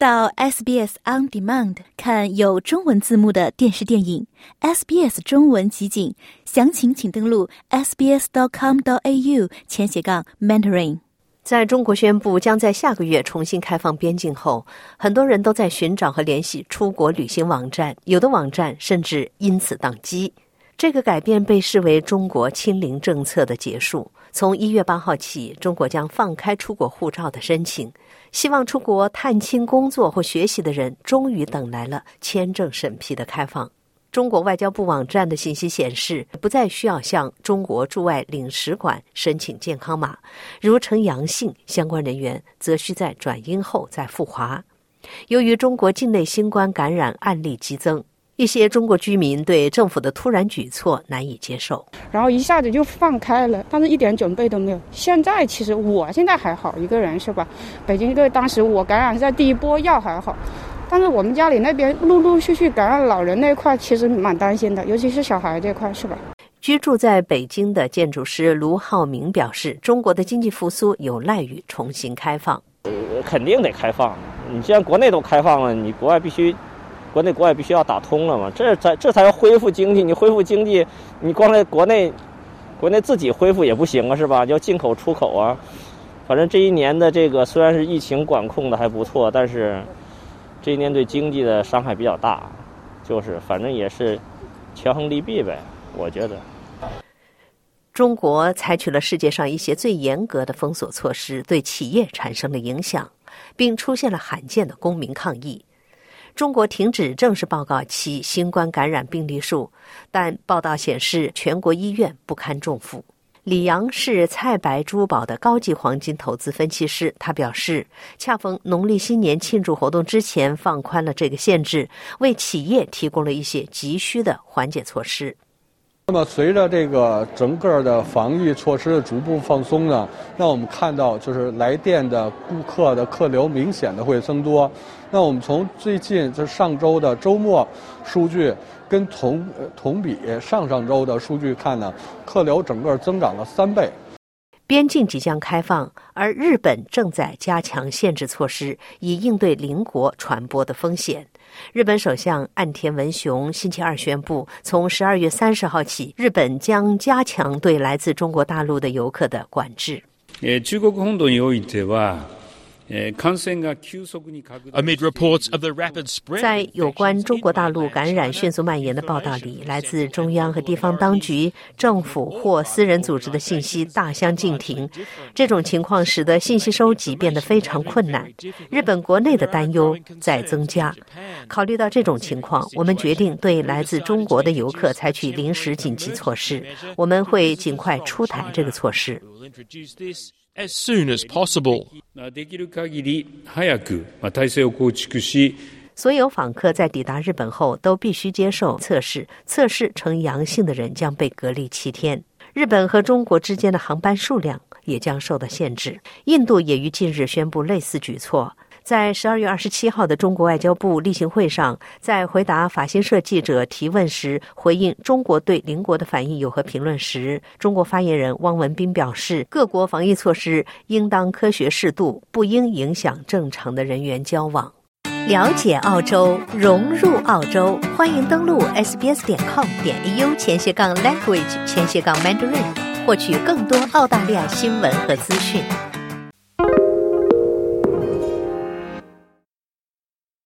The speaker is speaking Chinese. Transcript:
到 SBS On Demand 看有中文字幕的电视电影，SBS 中文集锦，详情请登录 sbs.com.au 前斜杠 mentoring。在中国宣布将在下个月重新开放边境后，很多人都在寻找和联系出国旅行网站，有的网站甚至因此宕机。这个改变被视为中国清零政策的结束。从一月八号起，中国将放开出国护照的申请。希望出国探亲、工作或学习的人，终于等来了签证审批的开放。中国外交部网站的信息显示，不再需要向中国驻外领事馆申请健康码，如呈阳性，相关人员则需在转阴后再赴华。由于中国境内新冠感染案例激增。一些中国居民对政府的突然举措难以接受，然后一下子就放开了，但是一点准备都没有。现在其实我现在还好，一个人是吧？北京对当时我感染在第一波药还好，但是我们家里那边陆陆续续感染老人那块，其实蛮担心的，尤其是小孩这块是吧？居住在北京的建筑师卢浩明表示，中国的经济复苏有赖于重新开放。呃，肯定得开放，你既然国内都开放了，你国外必须。国内国外必须要打通了嘛，这才这才要恢复经济。你恢复经济，你光在国内，国内自己恢复也不行啊，是吧？要进口出口啊。反正这一年的这个虽然是疫情管控的还不错，但是这一年对经济的伤害比较大，就是反正也是权衡利弊呗。我觉得，中国采取了世界上一些最严格的封锁措施，对企业产生了影响，并出现了罕见的公民抗议。中国停止正式报告其新冠感染病例数，但报道显示全国医院不堪重负。李阳是蔡白珠宝的高级黄金投资分析师，他表示，恰逢农历新年庆祝活动之前放宽了这个限制，为企业提供了一些急需的缓解措施。那么，随着这个整个的防疫措施的逐步放松呢，那我们看到就是来电的顾客的客流明显的会增多。那我们从最近就上周的周末数据跟同同比上上周的数据看呢，客流整个增长了三倍。边境即将开放，而日本正在加强限制措施，以应对邻国传播的风险。日本首相岸田文雄星期二宣布，从十二月三十号起，日本将加强对来自中国大陆的游客的管制。中国本土においては。 在有关中国大陆感染迅速蔓延的报道里，来自中央和地方当局、政府或私人组织的信息大相径庭。这种情况使得信息收集变得非常困难。日本国内的担忧在增加。考虑到这种情况，我们决定对来自中国的游客采取临时紧急措施。我们会尽快出台这个措施。as soon as possible. できる限り早く体制を構築し。所有访客在抵达日本后都必须接受测试，测试呈阳性的人将被隔离七天。日本和中国之间的航班数量也将受到限制。印度也于近日宣布类似举措。 在十二月二十七号的中国外交部例行会上，在回答法新社记者提问时，回应中国对邻国的反应有何评论时，中国发言人汪文斌表示，各国防疫措施应当科学适度，不应影响正常的人员交往。了解澳洲，融入澳洲，欢迎登录 sbs 点 com 点 au 前斜杠 language 前斜杠 mandarin，获取更多澳大利亚新闻和资讯。